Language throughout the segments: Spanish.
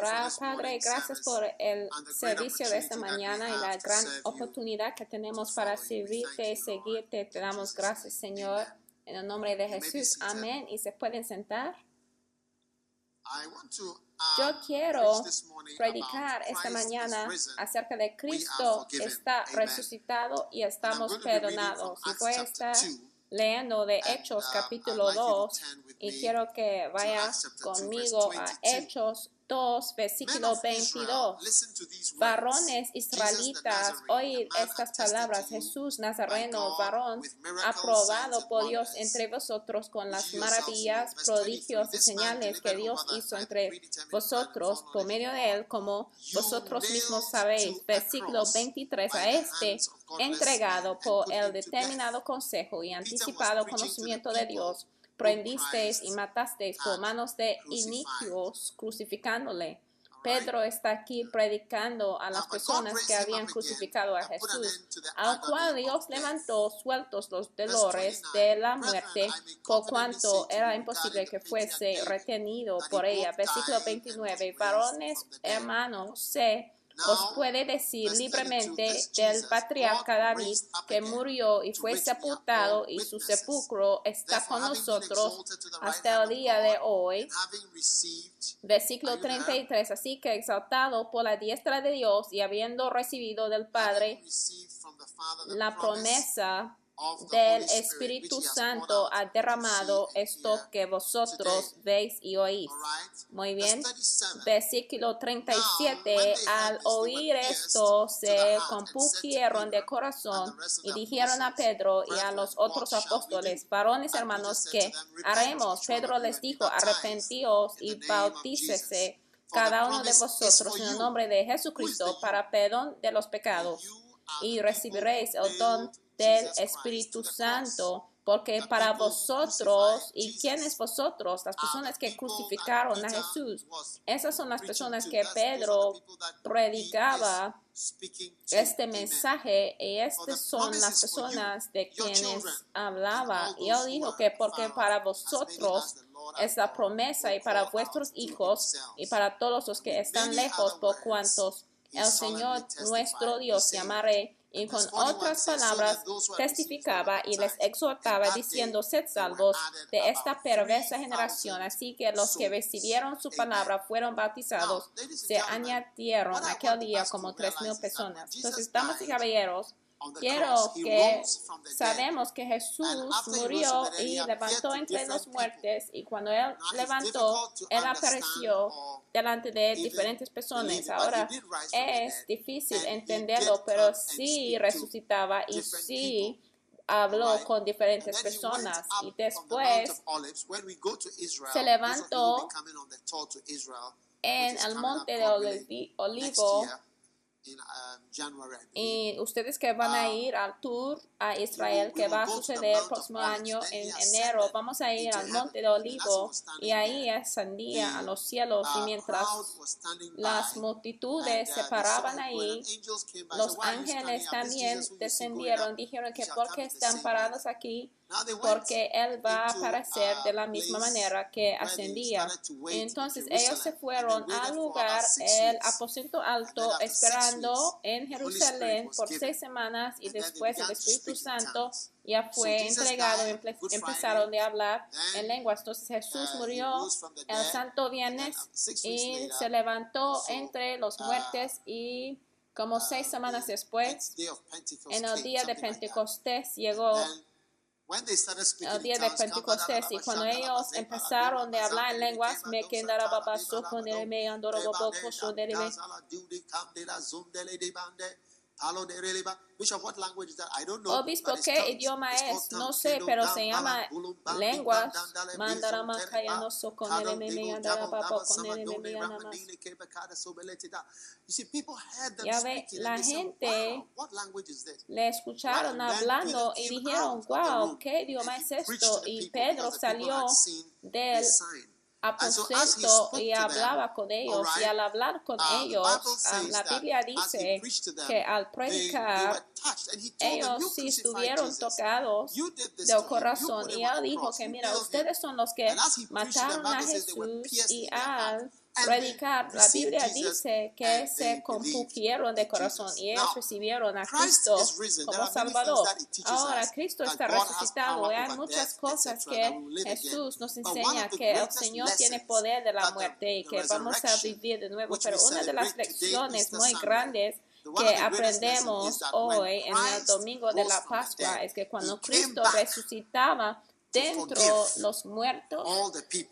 Orar, Padre. Gracias por el servicio de esta mañana y la gran oportunidad que tenemos para servirte y seguirte. Te damos gracias. Señor. En el nombre de Jesús. Amén. Y se pueden sentar. To, uh, Yo quiero predicar esta mañana acerca de Cristo está resucitado y estamos perdonados. Y voy a estar 2, leyendo de Hechos uh, capítulo I'd like you to 2 turn with y quiero que vaya Acts chapter 2, conmigo a 22. Hechos 2, Men versículo of Israel, 22. listen to these words. Varones israelitas, oíd estas palabras. Jesús Nazareno, varón, aprobado por Dios entre vosotros con las maravillas, prodigios 23, y señales que Dios hizo entre vosotros por medio de él, como vosotros mismos sabéis. Versículo cross 23. by A este entregado por el determinado consejo y anticipado conocimiento de Dios, prendisteis y matasteis por manos de iniquios, crucificándole. Pedro está aquí predicando a las personas que habían crucificado a Jesús, al cual Dios levantó sueltos los dolores 29, de la muerte, por cuanto era imposible que fuese retenido por ella. Versículo died and was 29. raised Varones, hermanos, sé, os puede decir verse 32, libremente del patriarca David que murió y fue sepultado y su sepulcro está con nosotros hasta el día de hoy. Versículo Are you there? 33. Así que exaltado por la diestra de Dios y habiendo recibido del Padre la promesa del Espíritu Santo ha derramado esto que vosotros veis y oís. Muy bien. 37. Versículo Now, 37. when they Al oír esto, se compungieron de corazón y dijeron a Pedro y a los otros apóstoles, varones hermanos, ¿qué haremos? Pedro les dijo, arrepentíos y bautícese cada uno de vosotros en el nombre de Jesucristo para perdón de los pecados y recibiréis el don del Espíritu. Santo, porque para vosotros, ¿y Jesus quiénes vosotros? Las personas que crucificaron a Jesús. Esas son las personas que Pedro predicaba este mensaje y estas son las personas de quienes hablaba. Y él dijo que porque para vosotros es la promesa y para vuestros hijos y para todos los que están lejos por cuantos el Señor nuestro Dios llamaré. Y con verse 41 otras says, "So palabras testificaba y les exhortaba diciendo, sed salvos de esta perversa 3,000 generación. Así que los que recibieron su Amen. palabra fueron bautizados, se añadieron aquel día como tres mil personas. Entonces, damas y caballeros, Quiero que sabemos que Jesús murió y levantó entre los muertes y cuando Él levantó, Él apareció delante de diferentes personas. Ahora es difícil entenderlo, pero sí resucitaba y different sí habló con diferentes personas. y después of Olives. When we go to Israel, se levantó en el monte de Olivo Y ustedes que van a Ah, ir al tour a Israel que va a suceder el próximo año en enero, vamos a ir al monte de Olivo y ahí ascendía a los cielos y uh, mientras was standing las multitudes se uh, paraban ahí, los ángeles también descendieron, dijeron que shall por come qué in the están parados aquí porque él va a aparecer uh, de la misma manera que ascendía. Entonces ellos se fueron al lugar, el aposento alto, esperando weeks, en Jerusalén por seis semanas y después el Espíritu Santo ya fue entregado y empezaron de hablar en lenguas. Entonces Jesús murió el. Santo Viernes weeks y se levantó entre los uh, muertes y como seis semanas the después, en el día de. Pentecostés llegó el día de Pentecostés y cuando ellos empezaron de hablar en lenguas, me Obispo, ¿qué idioma es? No sé, pero se llama lenguas. bim, bam, dale, Mandara bizum, makaya teleba, no so con el Ya ve, la gente? Le escucharon hablando y dijeron, wow, ¿qué idioma es esto? Y Pedro salió del aposento spoke y to them, hablaba con ellos y al hablar con the ellos, ah, says la Biblia dice que al predicar ellos sí estuvieron tocados del corazón y él dijo que mira, ustedes son los que mataron a Jesús y al predicar, la Biblia dice que se compungieron de corazón y ellos recibieron a Cristo como Salvador. Ahora Cristo está resucitado y hay muchas cosas que. Jesús nos enseña que el Señor tiene poder de la muerte y que vamos a vivir de nuevo. Pero una de las lecciones muy grandes que aprendemos hoy en el domingo de la Pascua es que cuando Cristo resucitaba dentro los muertos,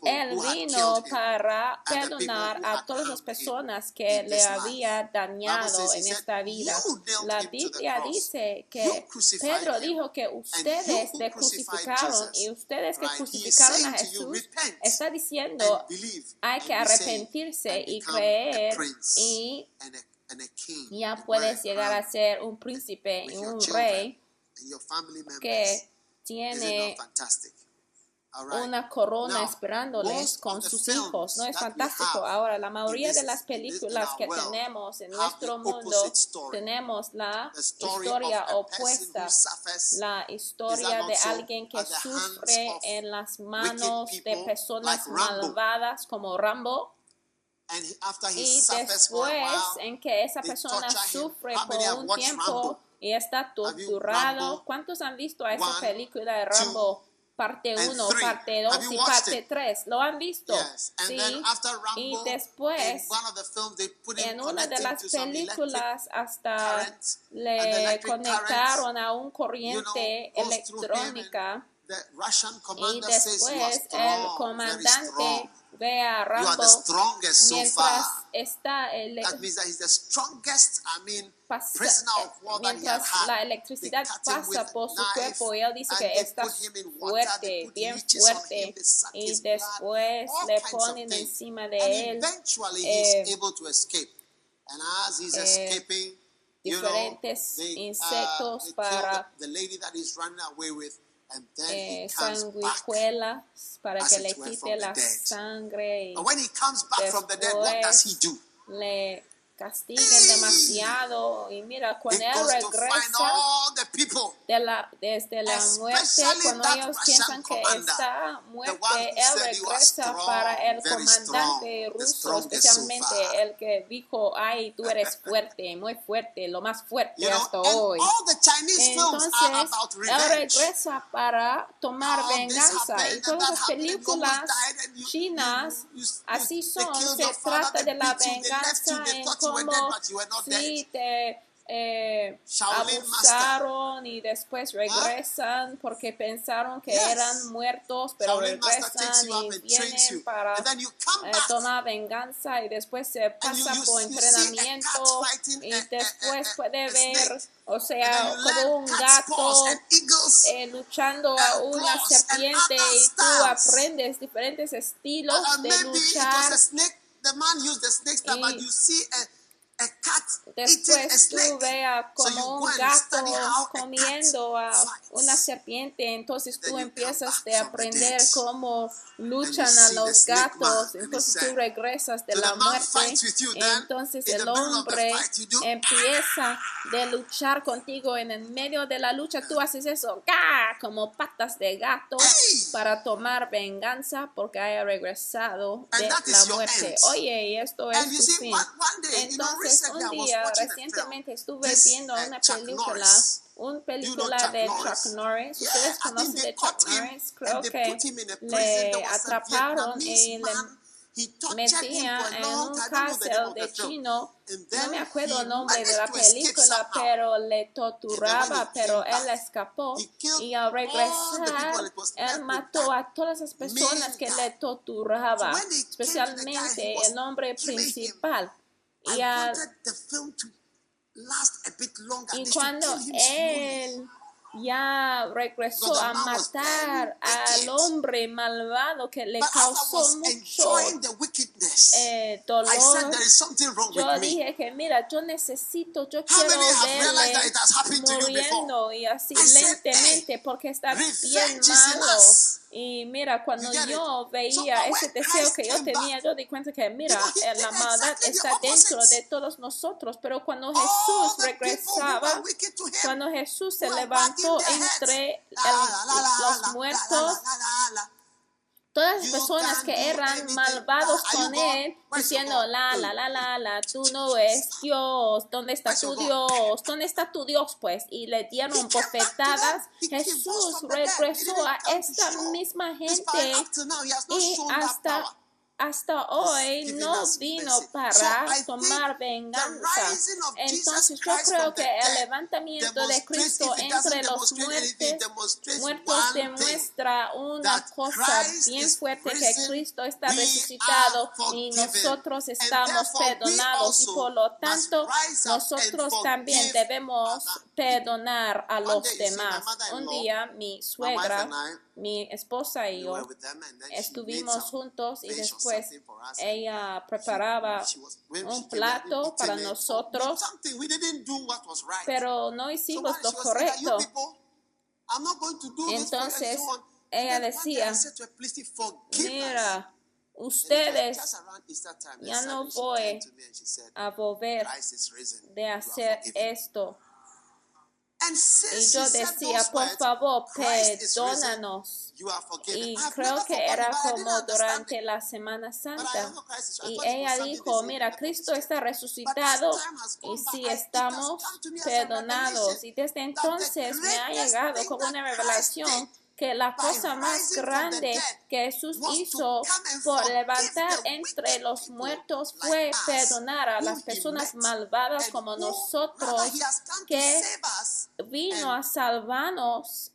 él vino para perdonar a todas las personas que le había dañado en esta vida. "You nailed La Biblia dice que Pedro dijo que ustedes le crucificaron y ustedes que crucificaron a Jesús está diciendo hay que arrepentirse y creer y ya puedes llegar a ser un príncipe y un rey que tiene una corona esperándoles con sus hijos. ¿No es fantástico? Ahora, la mayoría de las películas que tenemos en nuestro mundo tenemos la historia opuesta, la historia de alguien que sufre en las manos de personas malvadas como Rambo. Y después en que esa persona sufre por un tiempo Rambo? y está you torturado. Rambo ¿Cuántos han visto a esa película de Rambo? Parte and 1, three? parte Have 2 you y parte it? 3. ¿Lo han visto? Yes. Sí. after y Rambo, después, en una de las películas hasta current, le conectaron a un you know, corriente him and electrónica y you después el strong, very comandante ve a You Rambo mientras far. Está el, That means that he's the strongest, I mean, pasa- prisoner of war that he had mientras had. la They electricidad cut him with pasa a por su knife, cuerpo y él dice and que they está put him in water, they fuerte, put bien leeches on him, fuerte they suck y his blood, después all le kinds of ponen things. encima And de él eventually eh, he's able to escape. And as he's eh, escaping, you know, diferentes they, uh, insectos they kill para the, the lady that he's running away with, and then eh, sanguijuelas para que le quite la sangre y And when he comes back from the dead, what does he do? le castiguen demasiado. Y mira cuando él regresa de la, desde la muerte, cuando ellos piensan que está muerte, él regresa para el comandante ruso, especialmente el que dijo, ay, tú eres fuerte, muy fuerte, lo más fuerte hasta hoy. Entonces, él regresa para tomar venganza. Y todas las películas chinas así son, se trata de la venganza en sí dead. te eh, abusaron y después regresan porque pensaron que eran muertos, pero regresan y vienen para eh, tomar venganza y después se pasa por entrenamiento y después puede ver, o sea, como un gato eh, luchando a una serpiente y tú aprendes diferentes estilos Uh, de maybe it was luchar. The man used the snake stab, but you see a, después tú veas como un gato comiendo a una serpiente, entonces tú empiezas de aprender cómo luchan a los gatos, entonces tú regresas de "So la muerte, entonces el hombre empieza de luchar contigo en el medio de la lucha, tú haces eso, como patas de gato para tomar venganza porque haya regresado de la muerte. Oye, y esto es tu fin. one, Entonces, un día, recientemente estuve viendo uh, una película, una película de? Chuck Norris. Ustedes conocen de Chuck Norris, creo que le atraparon him metía en un cárcel de chino. No me acuerdo el nombre de la película, pero le torturaba, pero él escapó y al regresar, él mató a todas las personas que le torturaba, especialmente el hombre principal. I Y, al- wanted the film to last a bit longer. y cuando él ya regresó a matar al hombre malvado que le causó mucho eh, I said dolor, there is something wrong yo dije que mira, yo necesito, yo How quiero many have realized that verle it has happened to you before? muriendo y así lentamente porque está bien malo. Y mira, cuando yo veía ese deseo que yo tenía, yo di cuenta que mira, eh, la maldad está dentro de todos nosotros, pero cuando All Jesús regresaba, cuando Jesús se levantó entre el- los muertos. Todas las personas que eran malvados con él, diciendo, la, la, la, la, la, tú no eres Dios, ¿dónde está tu Dios? ¿Dónde está tu Dios? Pues, y le dieron bofetadas. Jesús regresó a esta misma gente y hasta. Hasta hoy no vino para tomar venganza. Entonces yo creo que el levantamiento de Cristo entre los muertes, muertos demuestra una cosa bien fuerte que Cristo está resucitado y nosotros estamos perdonados y por lo tanto nosotros también debemos perdonar a los demás. Un día mi suegra, mi esposa y yo estuvimos juntos y después ella preparaba un plato para nosotros, pero no hicimos lo she was saying that, "You correcto. people, I'm not going to do this for you," and Entonces, ella decía. Mira, ustedes ya no voy a volver "Christ is risen. de hacer forgiven." esto. And Y yo decía, por favor, perdónanos. Y creo que era como durante la Semana Santa. Y ella dijo, mira, Cristo está resucitado y has estamos perdonados. Y desde entonces me ha llegado como una revelación que la cosa más grande que Jesús hizo por levantar entre los muertos fue perdonar a las personas malvadas como nosotros que vino a salvarnos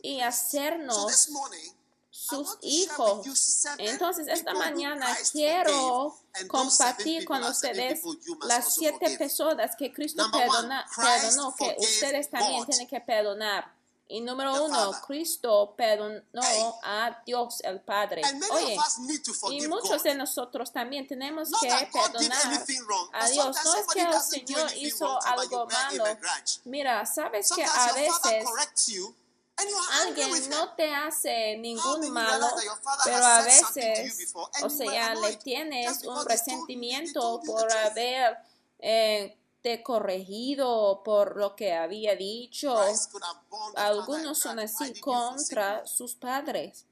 y hacernos sus hijos. Entonces esta mañana quiero compartir con ustedes las siete personas que Cristo perdona, perdonó, que ustedes también tienen que perdonar. Y número the uno, Father. Cristo perdonó Hey. a Dios el Padre. Oye, y muchos God. de nosotros también tenemos Not que perdonar wrong, a Dios. No es que el Señor hizo wrong algo malo. Mira, sabes que a veces you alguien no te hace ningún malo, pero a veces, o sea, le tienes un resentimiento por haber eh, te corregido por lo que había dicho. Algunos son así contra sus padres.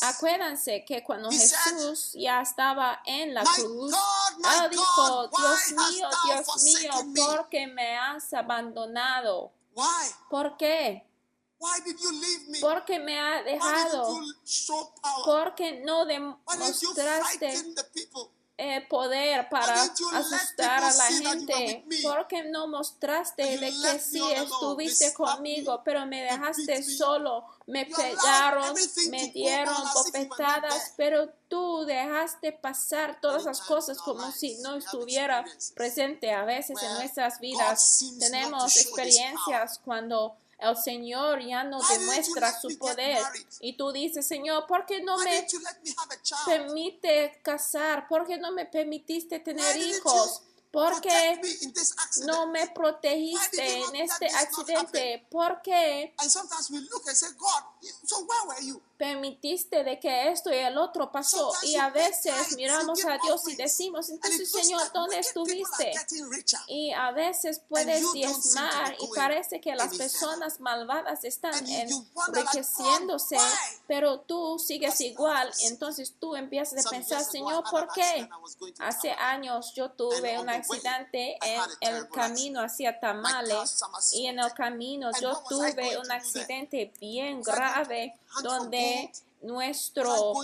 Acuérdense que cuando Jesús ya estaba en la cruz, él dijo, Dios mío, Dios mío? ¿por qué me has abandonado? ¿Por qué? ¿Por qué me has Why dejado? ¿Por qué no demostraste? Eh, poder para asustar a la gente? with me? ¿Por qué no mostraste de que sí estuviste conmigo, pero me dejaste solo? Me pegaron, me dieron bofetadas, pero tú dejaste pasar todas las cosas como si no estuviera presente a veces en nuestras vidas. Tenemos experiencias cuando el Señor ya no demuestra su poder. Y tú dices, Señor, ¿por qué no me permite casar? ¿Por qué no me permitiste tener hijos? ¿Por qué no me protegiste en este accidente? ¿Por qué permitiste de que esto y el otro pasó? Y a veces miramos a Dios y decimos, entonces Señor, ¿dónde estuviste? Y a veces puedes diezmar y parece que las personas malvadas están enriqueciéndose, pero tú sigues igual. Entonces tú empiezas a pensar, Señor, ¿por qué? Hace años yo tuve una accidente en el camino hacia Tamales y en el camino yo tuve un accidente bien grave donde nuestro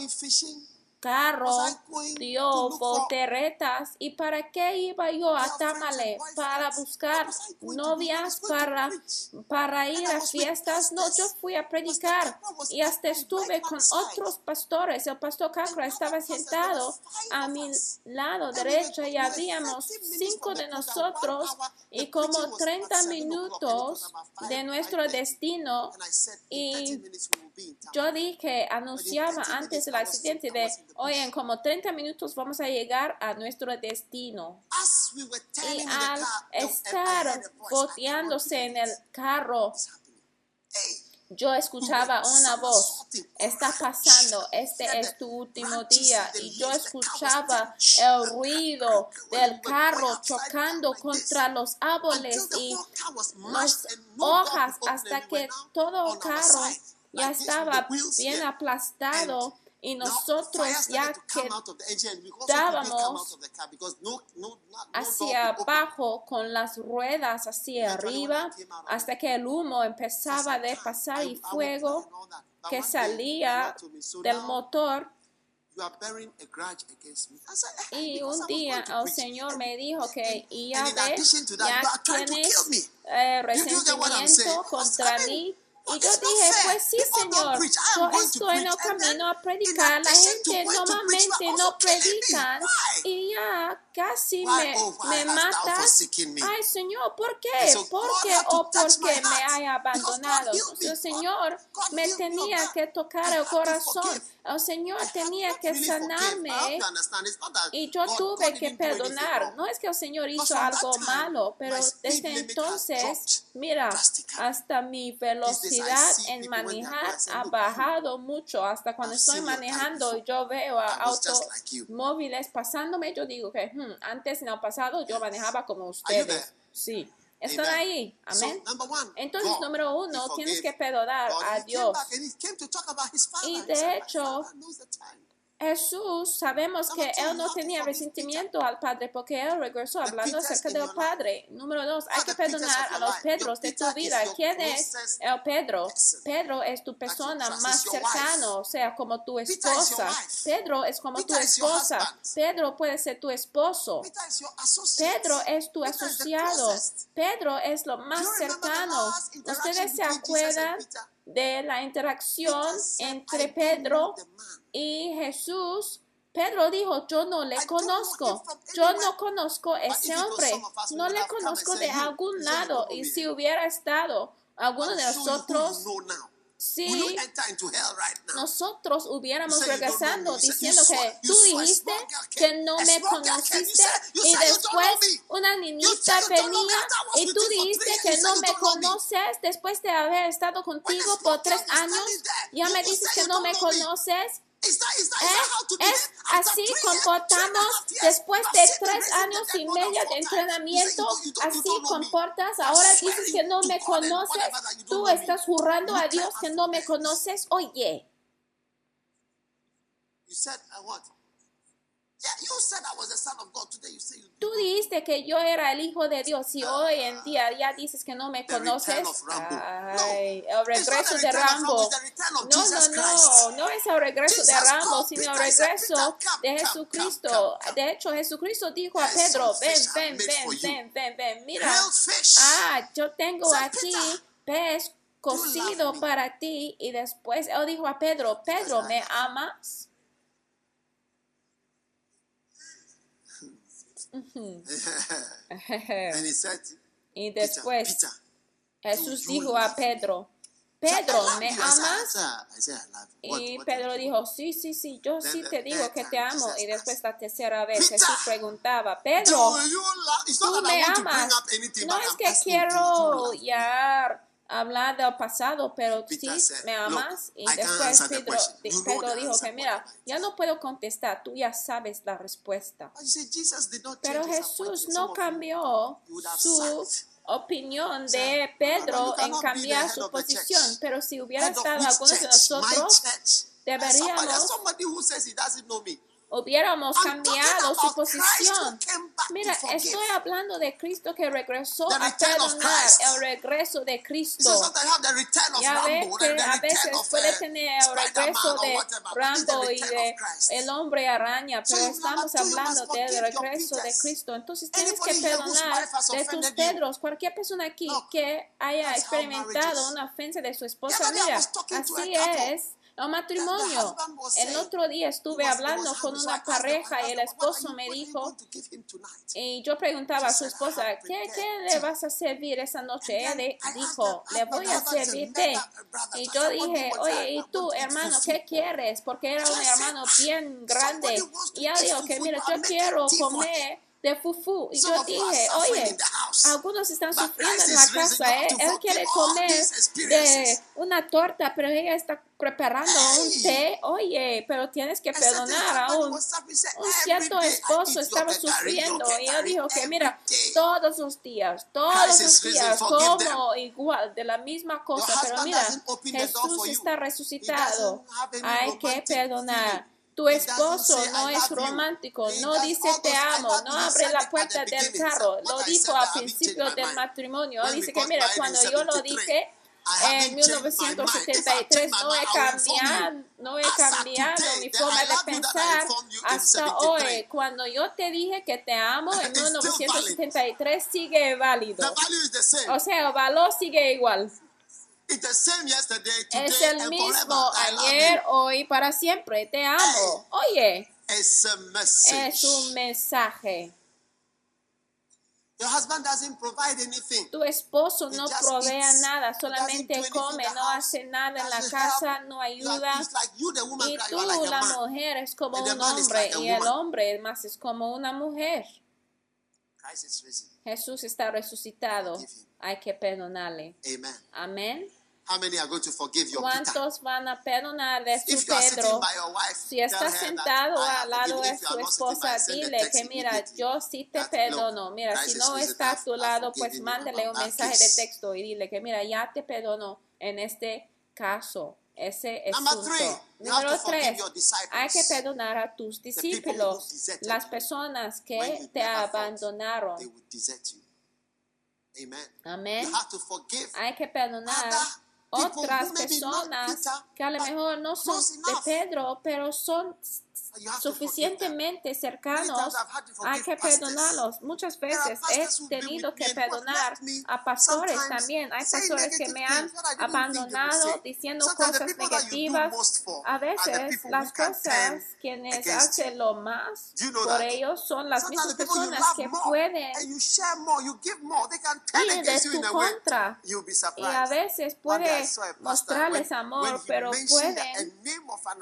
carro dio volteretas. ¿Y para qué iba yo a Tamale? Para buscar novias, para, para ir a fiestas. No, yo fui a predicar y hasta estuve con otros pastores. El pastor Cacra estaba sentado a mi lado derecho y habíamos cinco de nosotros y como 30 minutos de nuestro destino y yo dije, anunciaba antes del accidente de hoy en como 30 minutos vamos a llegar a nuestro destino. Y al estar boteándose en el carro, yo escuchaba una voz, está pasando, este es tu último día. Y yo escuchaba el ruido del carro chocando contra los árboles y las hojas hasta que todo el carro ya estaba bien aplastado y nosotros ya quedábamos hacia abajo con las ruedas hacia arriba hasta que el humo empezaba a pasar y fuego que salía del motor. y un día el Señor me dijo que y ya ves, ya tienes eh, resentimiento contra mí y yo dije, pues sí, Señor, yo estoy en el camino a predicar. La gente normalmente no predican y ya casi me, me mata. Ay, Señor, ¿por qué? ¿Por qué o porque me haya abandonado? El Señor me tenía que tocar el corazón. El Señor tenía que sanarme. Y yo tuve que perdonar. No es que el Señor hizo algo malo, pero desde entonces, mira, hasta mi velocidad en manejar ha bajado mucho. Hasta cuando estoy manejando yo veo a automóviles pasándome, yo digo que hmm, antes en el pasado yo manejaba como ustedes. Sí. Están ahí. Amén. Entonces, número uno, tienes que perdonar a Dios. Y de hecho, Jesús, sabemos que él no tenía resentimiento al Padre porque él regresó hablando acerca del Padre. Número dos, hay que perdonar a los Pedros de tu vida. ¿Quién es el Pedro? Pedro es tu persona más cercana, o sea, como tu esposa. Pedro es como tu esposa. Pedro puede ser tu esposo. Pedro es tu asociado. Pedro es lo más cercano. ¿Ustedes se acuerdan? De la interacción entre Pedro y Jesús, Pedro dijo, yo no le conozco, yo no conozco a ese hombre, no le conozco de algún lado. Y si hubiera estado alguno de nosotros si nosotros hubiéramos regresando diciendo que tú dijiste que no me conociste y después una niñita venía y tú dijiste que no me conoces después de haber estado contigo por tres años, ya me dices que no me. conoces es así comportamos después de tres años y medio de entrenamiento. Así comportas. Ahora dices que no me conoces. Tú estás jurando a Dios que no me conoces. Oye. Tú dijiste que yo era el hijo de Dios y hoy en día ya dices que no me conoces. Ay, el regreso de Rambo. No, no, no, no es el regreso de Rambo, sino el regreso de Jesucristo. De hecho, Jesucristo dijo a Pedro, ven, ven, ven, ven, ven, ven, mira. Ah, yo tengo aquí pez cocido para ti. Y después él dijo a Pedro, Pedro, ¿me amas? Y después, Jesús dijo a? Pedro, Pedro, "I love ¿me you." I said, amas? Y Pedro dijo, sí, sí, sí, yo sí te digo que te amo. Y después la tercera vez "Peter, Jesús preguntaba, Pedro, tú me amas. No es que quiero ya hablar del pasado, pero sí me amas. "Look, Y después Pedro, Pedro dijo que mira, ya no puedo contestar, tú ya sabes la respuesta. Pero Jesús no cambió su opinión de Pedro en cambiar su posición. Pero si hubiera estado algunos de nosotros, deberíamos hubiéramos cambiado su posición. Mira, estoy hablando de Cristo que regresó a perdonar, el regreso de Cristo. Ya ves que a veces puede uh, tener el regreso de Rambo y de el hombre araña, pero estamos hablando del regreso de. Cristo. Entonces tienes que perdonar de tus? Pedros. Cualquier persona aquí que haya experimentado una ofensa de su esposa, mira, así es. El matrimonio. El otro día estuve hablando con una pareja y el them, "What are esposo me dijo, going to give him tonight?" y yo preguntaba a su esposa, "I have ¿qué, qué le tea." vas a servir esa noche? And Ella dijo, le "I voy a servir té. Y yo said, "What do you dije, want?" oye, ¿y tú, hermano, qué quieres? Porque era un hermano bien grande. "Somebody wants to Y ella dijo que, mira, yo quiero comer de fufu. Y yo dije, oye, algunos están sufriendo en la casa, ¿eh? Él quiere comer de una torta, pero ella está preparando un té. Oye, pero tienes que perdonar a un un "Every cierto esposo estaba sufriendo y ketari, dijo que mira day." todos los días todos los días como igual de la misma cosa pero mira Jesús está resucitado hay que perdonar. Tu esposo no "I es love you". romántico no dice te those, "I amo no you". He abre la puerta del carro lo dijo al principio del matrimonio dice que mira cuando yo lo 73, dije I en haven't changed my mind. If I 1973 change no he cambiado, no he cambiado mi forma de pensar hasta 73. hoy. Cuando yo te dije que te amo en It's still 1973 sigue válido. O sea, el valor sigue igual. Es el mismo ayer, hoy, para siempre. Te amo. Oye, es un mensaje. Your husband doesn't provide anything. Tu esposo no provee nada, solamente come, no hace nada en la casa, no ayuda. Y tú, la mujer, es como un hombre y el hombre más es como una mujer. Jesús está resucitado. Hay que perdonarle. Amen. Amén. How many are going to forgive your? ¿Cuántos van a perdonar de su Pedro? Si tell está her that sentado al lado de su esposa, dile que mira, yo sí te perdono. Mira, si no está a tu lado, pues mándele un mensaje de texto y dile que mira, ya te perdono en este caso, ese have Número tres, hay que perdonar a tus discípulos, las personas que te abandonaron. Amén. Hay que perdonar otras personas que a lo but mejor no son de. Pedro, pero son Suficientemente cercanos. Hay que perdonarlos. Muchas veces he tenido que perdonar a pastores también. Hay pastores que negative me han abandonado diciendo cosas negativas. A veces las cosas quienes hacen lo más por ellos son las mismas personas que pueden ir de against you tu a contra. Y a veces puede a mostrarles amor, pero a pueden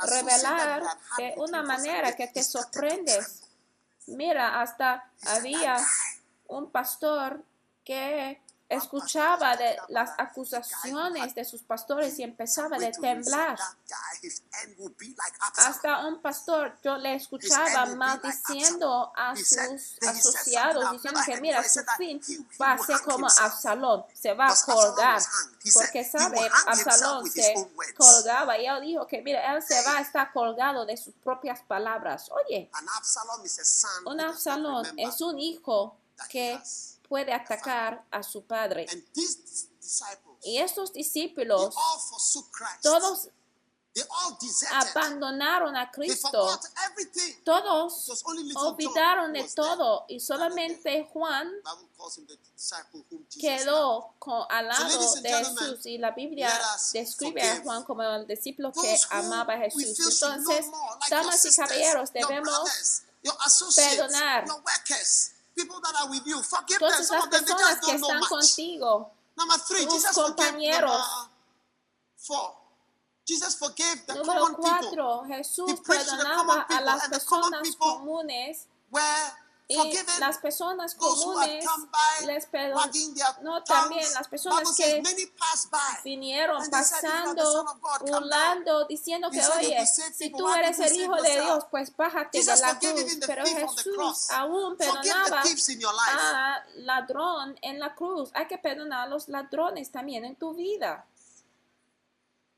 revelar de una some manera que te sorprendes. Mira, hasta había "That guy, un pastor que escuchaba de las acusaciones de sus pastores y empezaba see temblar. that guy, his end will be like Absalom." Hasta un pastor, yo le escuchaba maldiciendo a sus asociados, diciendo que mira, su fin va a ser como Absalón, se va a colgar, porque sabe, Absalón se colgaba y él dijo que mira, él se va a estar colgado de sus propias palabras. Oye, a un Absalón es un hijo que. Puede atacar a su padre. Y estos discípulos, todos abandonaron a Cristo. Todos olvidaron de todo y solamente Juan quedó con, al lado de Jesús y la Biblia describe a Juan como el discípulo que amaba a Jesús. Entonces, damas y caballeros, debemos perdonar. Your workers, people that are with you. Forgive them. todas Some las of them they personas just que don't know están contigo, Number three, tus Jesus forgave. compañeros. Number four, Jesus forgave the Número common people cuatro, Jesús perdonaba a las personas comunes y las personas comunes les tongues. también las personas que vinieron And they said, "If you are the pasando, Son of God, come down." burlando, diciendo que, said, "If oye, si tú eres el Hijo de yourself?" Dios, pues bájate de la cruz. Pero Jesús aún perdonaba a ladrón en la cruz. Hay que perdonar a los ladrones también en tu vida.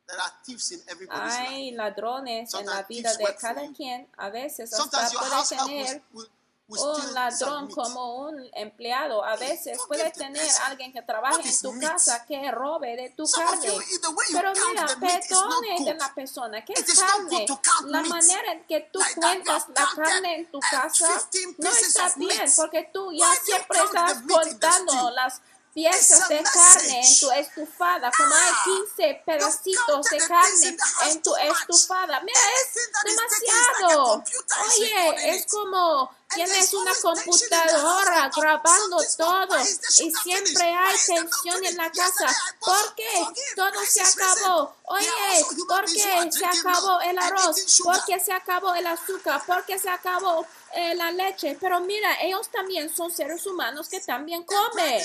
There are thieves in. Hay ladrones en la Sometimes vida de cada quien. A veces hasta Sometimes puede tener will, will un ladrón como un empleado. A veces Forgive puede the tener alguien que trabaje en tu casa que robe de tu carne. Pero mira, perdone de la persona que It es carne. La manera en que tú cuentas la carne en tu casa 15 no está bien porque tú ya siempre estás contando las piezas de carne en tu estufada. Como hay Ah, 15 pedacitos counted de carne en tu estufada. Mira, es demasiado. Oye, es como tienes una computadora grabando todo y siempre hay tensión en la casa. ¿Por qué? Todo se acabó. Oye, ¿por qué se acabó el arroz? ¿Por qué se acabó el azúcar? ¿Por qué se acabó eh, la leche? Pero mira, ellos también son seres humanos que también comen.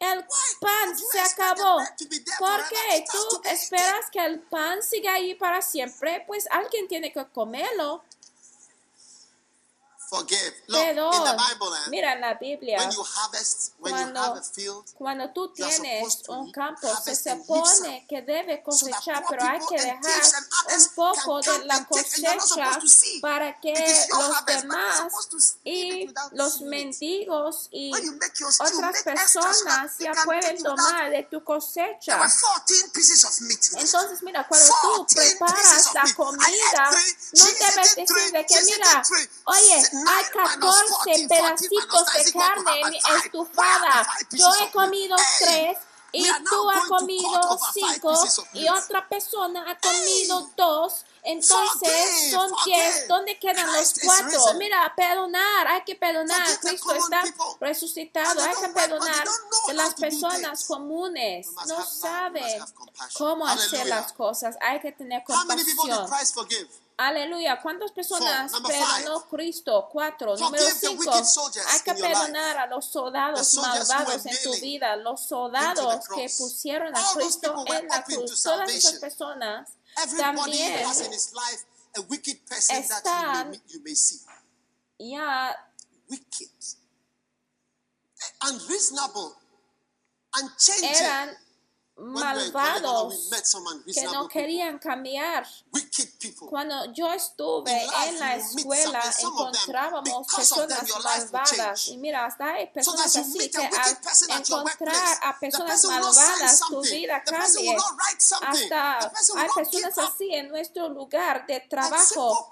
El pan se acabó. ¿Por qué? ¿Tú esperas que el pan siga ahí para siempre? Pues alguien tiene que comerlo. Forgive. Look, in the. Bible, eh, Mira en la Biblia. when you harvest, when you Cuando- have a field, Cuando tú You tienes un campo, se supone que debe so cosechar, poor pero hay que dejar un poco de la take, cosecha para que los demás y los mendigos y you otras so personas ya you pueden tomar de tu cosecha. were 14 pieces of meat. in the stew. Entonces, mira, cuando tú 14 pieces preparas la comida, no debes decir de que, mira, oye, hay minus 14 14, 14 pedacitos de carne en mi estufada. Yo he comido tres y tú has comido cinco y otra persona ha comido dos. Entonces son diez. ¿Dónde quedan los cuatro? Mira, perdonar, hay que perdonar. Cristo está resucitado. Hay que perdonar las personas comunes. No saben cómo hacer las cosas. Hay que tener compasión. Aleluya. ¿Cuántas personas Four. Perdonó Cristo? Cuatro. Forgive Número cinco. Hay que perdonar a los soldados malvados en tu vida. Los soldados que pusieron a All Cristo en la cruz. to Todas esas personas Everybody también has in his life a wicked person that you están- may, you may see. ya Wicked. Unreasonable. Unchanging. eran malvados que no querían cambiar. Cuando yo estuve en la escuela, encontrábamos personas malvadas. Y mira, hasta hay personas así que al encontrar a personas malvadas, tu vida. The Hasta hay personas así en nuestro lugar de trabajo.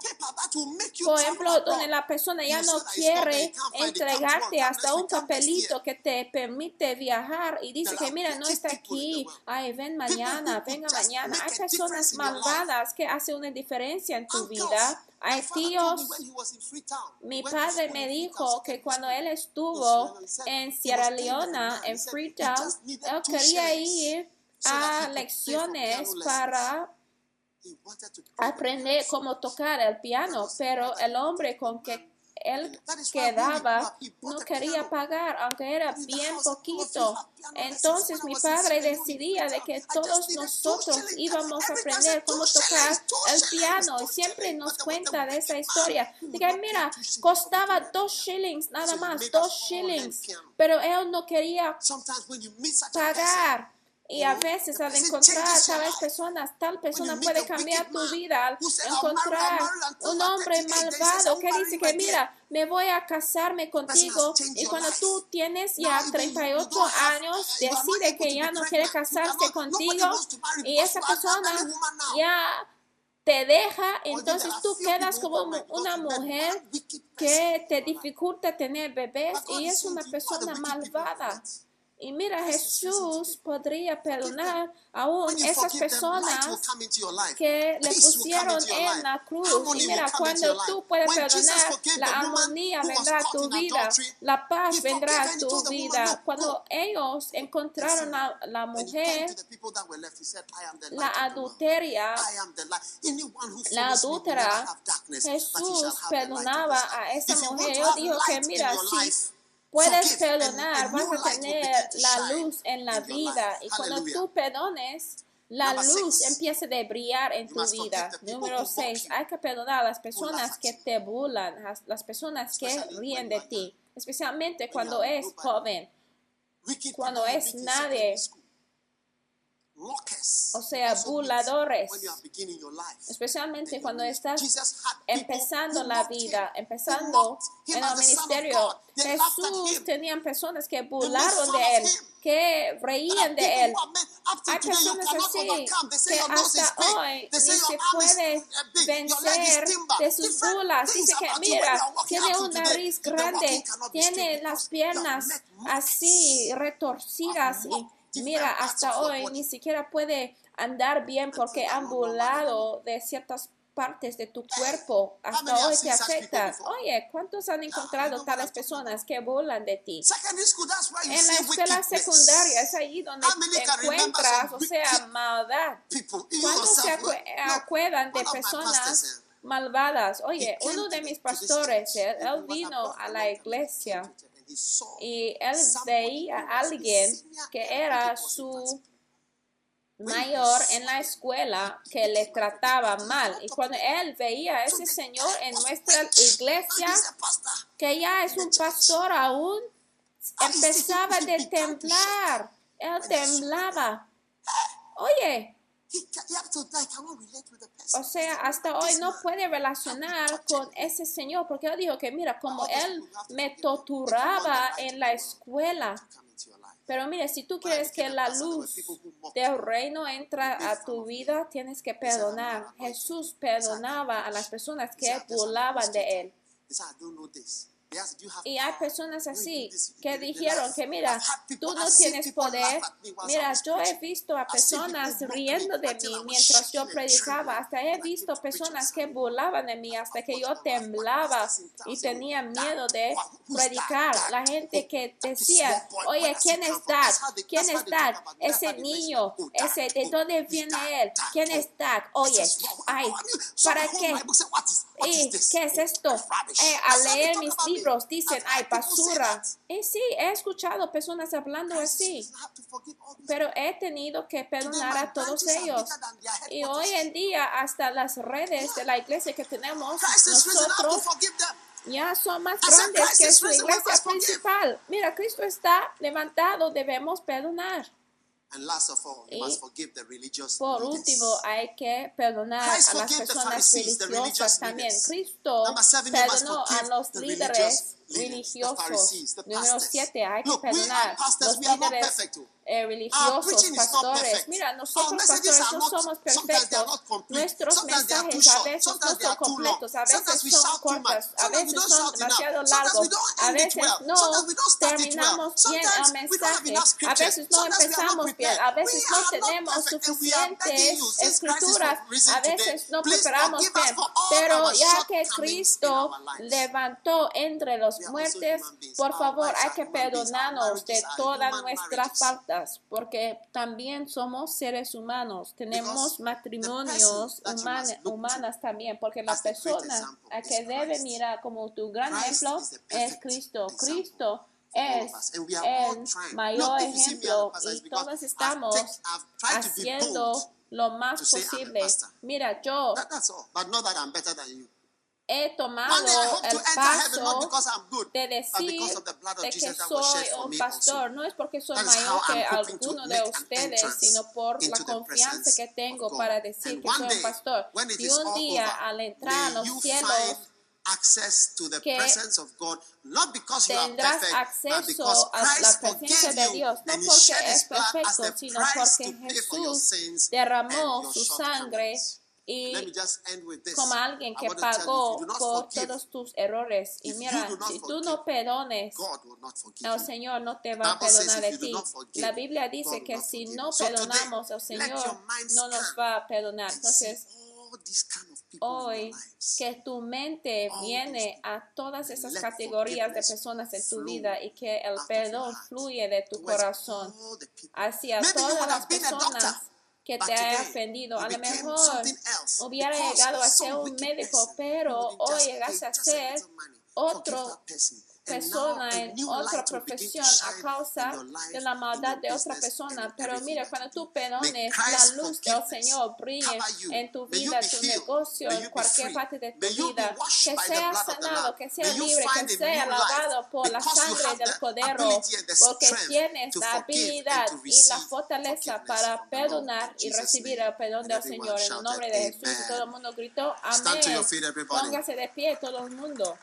Por ejemplo, donde la persona ya no quiere entregarte hasta un papelito que te permite viajar y dice que mira, no está aquí. Ay, ven mañana, venga mañana. Hay personas malvadas que hacen una diferencia en tu vida. Hay tíos mi padre me dijo que cuando él estuvo en Sierra Leona, en Freetown, él quería ir a lecciones para aprender cómo tocar el piano, pero el hombre con que él quedaba no quería pagar, aunque era bien poquito. Entonces mi padre decidía de que todos nosotros íbamos a aprender cómo tocar el piano y siempre nos cuenta de esa historia. Que mira, costaba dos shillings, nada más, dos shillings, pero él no quería pagar. Y a veces al encontrar tales personas, tal persona puede cambiar tu vida. Al encontrar un hombre malvado que dice que mira, me voy a casarme contigo y cuando tú tienes ya 38 años, decide que ya no quiere casarse contigo y esa persona ya te deja, entonces tú quedas como una mujer que te dificulta tener bebés y es una persona malvada. Y mira, Jesús podría perdonar aún esas personas que le pusieron en la cruz. Y mira, cuando tú puedes perdonar, la armonía vendrá a tu vida, la paz vendrá a tu vida. "Look, Cuando go." ellos encontraron a la mujer, la adulteria, la adúltera, Jesús perdonaba a esa mujer. Yo digo que mira, si puedes perdonar, vas a tener la luz en la vida. Y cuando tú perdones, la Number luz six. empieza a brillar en tu vida. Número who mock 6. you, Hay que perdonar a las personas que te burlan, a las personas que ríen de ti. Especialmente cuando es joven. Cuando es in nadie. O sea, burladores. Especialmente cuando estás empezando la vida, empezando en el ministerio. Jesús him. tenían personas que burlaron de él, que reían de él. Hay personas así que hasta hoy ni se puede vencer de sus burlas. Dice que mira, tiene today. nariz grande, tiene las piernas así retorcidas y mira, hasta hoy ni siquiera puede andar bien porque man burlado de ciertas partes de tu cuerpo. Hasta hoy te afectan. Oye, ¿cuántos han you encontrado tales personas que burlan de ti? En la escuela secundaria es ahí donde remember encuentras, o sea, maldad. ¿Cuántos se look, acuerdan de personas malvadas? Oye, uno de mis pastores, él, vino a la iglesia y él veía a alguien que era su mayor en la escuela que le trataba mal. Y cuando él veía a ese señor en nuestra iglesia, que ya es un pastor aún, empezaba a temblar. Él temblaba. Oye, O sea, hasta hoy no puede relacionar con ese señor, porque él dijo que mira, como él me torturaba en la escuela. Pero mire, si tú quieres que la luz del reino entra a tu vida, tienes que They said, "I'm perdonar. not anointed." Jesús They said, "I perdonaba a las preach." personas que "I just have burlaban de preach." él. They said, "I don't know this." They asked, "Do you have Y hay power?" personas así que dijeron que mira, tú no tienes poder. Mira, yo he visto a personas riendo de mí mientras yo predicaba. Hasta he visto personas que burlaban de mí hasta que yo temblaba y tenía miedo de predicar. La gente que decía, oye, ¿quién es Dad? ¿Quién es Dad? Ese niño, ese, ¿de dónde viene él? ¿Quién es Dad? Oye, ay, ¿para qué? ¿Y qué es esto? Eh, al leer mis libros dicen, ay, basura. Y sí, he escuchado personas hablando así, pero he tenido que perdonar a todos ellos. Y hoy en día, hasta las redes de la iglesia que tenemos, nosotros ya son más grandes que su iglesia principal. Mira, Cristo está levantado, debemos perdonar. And last of all, you must forgive the religious Por leaders. último, hay que perdonar Christ a las personas Pharisees, the religious religiosas también. Cristo Number seven, perdonó a los líderes religiosos. Número. 7, hay que perdonar los líderes eh, religiosos, pastores. Mira, nosotros pastores no somos perfectos. Nuestros mensajes a veces no son completos, a veces son much. a veces son demasiado largos, a veces no terminamos bien el mensaje, a veces no empezamos bien, a veces no tenemos suficientes escrituras, a veces no preparamos bien, pero ya que Cristo levantó entre los muertes, por favor, hay que perdonarnos de todas nuestras faltas, porque también somos seres humanos, tenemos matrimonios to humanas también, porque la persona a que debe mirar como tu gran ejemplo es Cristo. Cristo es el mayor ejemplo y todos estamos haciendo lo más posible. Mira, yo he tomado el paso de decir de que soy un pastor. No es porque soy mayor que alguno de ustedes, sino por la confianza que tengo para decir que soy un pastor. Y un día, al entrar a los cielos, access to the presence of God, not because you are tendrás perfect, but acceso because a la Christ presencia forgave de you Dios, no and He porque shed es His blood as perfecto, the sino price porque to pay for your Jesús sins and derramó y como alguien que pagó por todos tus errores. Y mira, si tú no perdones, el Señor no te oh, va a perdonar de ti. La Biblia dice que si no perdonamos, el Señor no nos va a perdonar. Entonces, hoy que tu mente viene a todas esas categorías de personas en tu vida y que el perdón fluye de tu corazón hacia todas las personas que te haya ofendido. A lo mejor hubiera llegado a ser un médico, pero hoy llegaste a ser otra persona en otra profesión a causa de la maldad de otra persona. Pero mira, cuando tú perdones, la luz del Señor brille en tu vida, tu negocio, en cualquier parte de tu vida. Que sea sanado, que sea libre, que sea lavado por la sangre del Cordero, porque tienes la habilidad y la fortaleza para perdonar y recibir el perdón del Señor. En el nombre de Jesús, todo el mundo gritó, amén. Póngase de pie todo el mundo.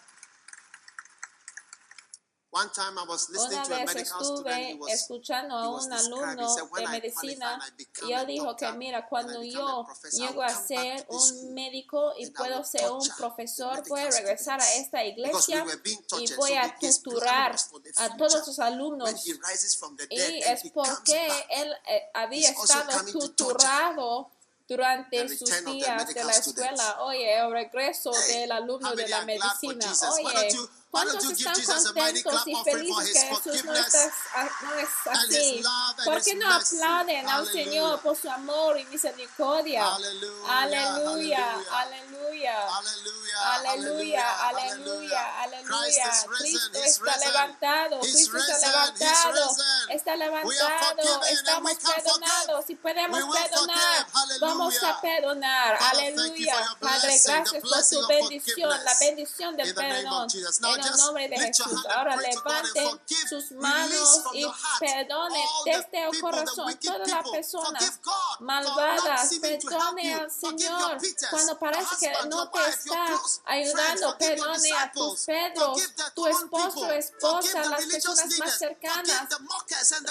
One time I was listening Una vez to a estuve was, escuchando a un alumno de medicina y él dijo que mira, cuando yo llego a ser un médico y puedo ser un profesor, voy regresar a esta iglesia y voy a torturar a todos sus alumnos. Y es porque él eh, había estado torturado durante sus días de la escuela. Oye, el regreso del alumno de la medicina. Oye, ¿Cuántos están contentos y felices que Jesús no, ah, no es así? ¿Por qué no aplauden al Señor por su amor y misericordia? Aleluya, aleluya, aleluya, aleluya, aleluya. Cristo está levantado, Cristo está levantado, está levantado, estamos perdonados. Si podemos perdonar, vamos a perdonar. Aleluya, Padre, gracias por su bendición, la bendición del perdón el nombre de Jesús. Ahora levanten sus manos y perdonen desde el corazón todas las personas malvadas. Perdone al Señor cuando parece que no te está ayudando. Perdone a tus Pedros, tu esposo, esposa, las personas más cercanas.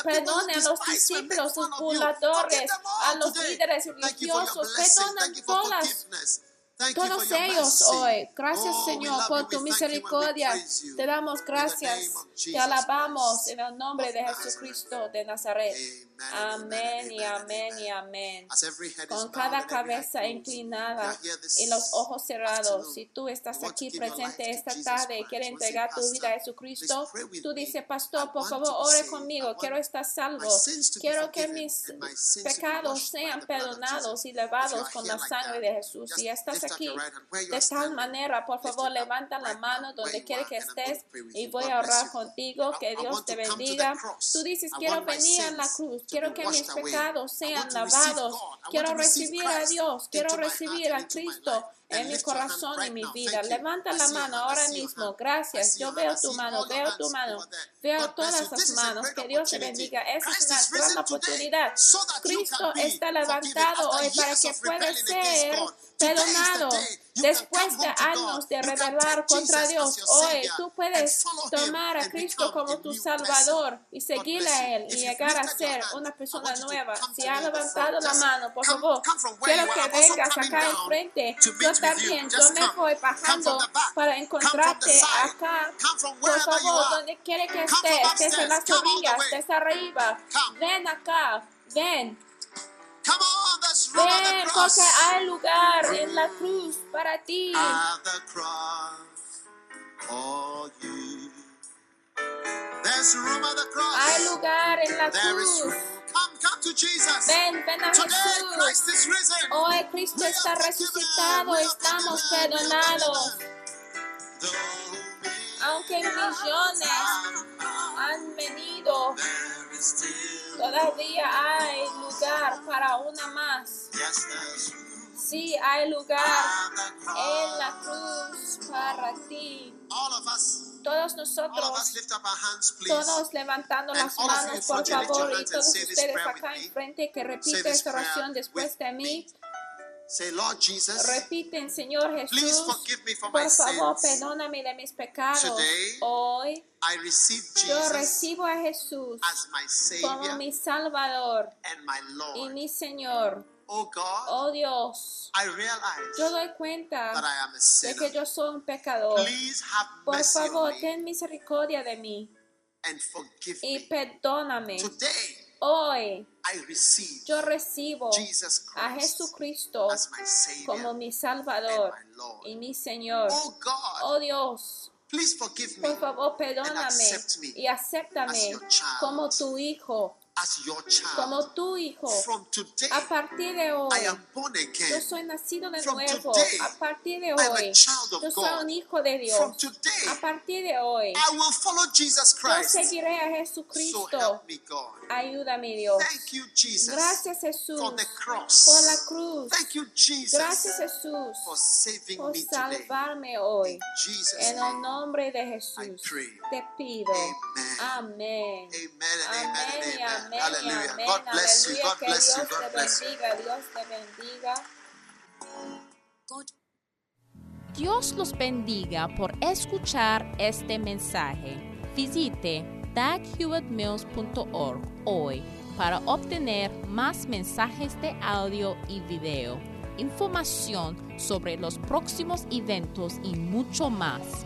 Perdone a los discípulos, los burladores, a los líderes religiosos. Perdona todas todos ellos hoy. Gracias Señor por tu misericordia. Te damos gracias, te alabamos en el nombre de Jesucristo de Nazaret. Amén y amén y amén. Con cada cabeza inclinada y los ojos cerrados, si tú estás aquí presente esta tarde y quieres entregar tu vida a Jesucristo, tú dices, pastor, por favor, ore conmigo, quiero estar salvo, quiero que mis pecados sean perdonados y lavados con la sangre de Jesús. Si estás aquí de tal manera, por favor, levanta la mano donde quiera que estés y voy a orar contigo, que Dios te bendiga. Tú dices, quiero venir a la cruz quiero que mis pecados sean lavados, quiero recibir a Dios, quiero recibir a Cristo en mi corazón y mi vida. Levanta la mano ahora mismo. Gracias. Yo veo tu mano, veo tu mano, veo todas las manos. Que Dios te bendiga. Esa es una gran oportunidad. Cristo está levantado hoy para que pueda ser perdonado. Después de años de rebelar contra Dios, hoy tú puedes tomar a Cristo como tu Salvador y seguirle a Él y llegar a ser una persona nueva. Si ha levantado la mano, por favor, quiero que vengas acá enfrente. Yo también, yo me voy bajando para encontrarte acá. Por favor, donde quiere que estés, desde las orillas, desde arriba. Ven acá, ven. Come on. Ven porque hay lugar en la cruz para ti. Hay lugar en la cruz. Ven, ven a Jesús. Hoy Cristo está resucitado, estamos perdonados. Aunque millones han venido Todavía hay lugar para una más. Sí, hay lugar en la cruz para ti. Todos nosotros, todos levantando las manos, por favor, y todos ustedes acá enfrente que repiten esta oración después de mí Say, Lord Jesus, Repiten, Señor please Jesús, forgive me for my por favor, sins. perdóname de mis pecados. Today, Hoy I receive yo Jesus recibo a Jesús as my como Savior mi Salvador and my y Lord. mi Señor. Oh God, Oh Dios, I realize yo doy cuenta that I am a de sinner. que yo soy un pecador. Please have Por mercy favor, on me ten misericordia de mí and forgive y me. perdóname. Today, Hoy I receive yo recibo Jesus a Jesucristo as my Savior como mi and Salvador y mi Señor. Oh God, Oh Dios, please forgive me por favor, perdóname y acéptame como tu hijo, como child. tu hijo. From today, A partir de hoy, I am born yo again. soy nacido de From nuevo. today, A partir de hoy, yo soy un hijo de From Dios. today, A partir de hoy, I will follow Jesus yo Christ. seguiré a So Jesucristo. help me, God. Ayúdame, Dios. Thank you, Jesus, Gracias, Jesús, for the por la cruz. Thank you, Jesus, Gracias, Jesús, for saving por me today. salvarme hoy. En el nombre de Jesús, pray. te pido. Amén. Amén. Amén y Hallelujah. amén. God bless you. Aleluya. God Que bless you. Dios God bless you. bendiga. Dios te bendiga. Dios los bendiga por escuchar este mensaje. Visite daghewittmills.org hoy para obtener más mensajes de audio y video, información sobre los próximos eventos y mucho más.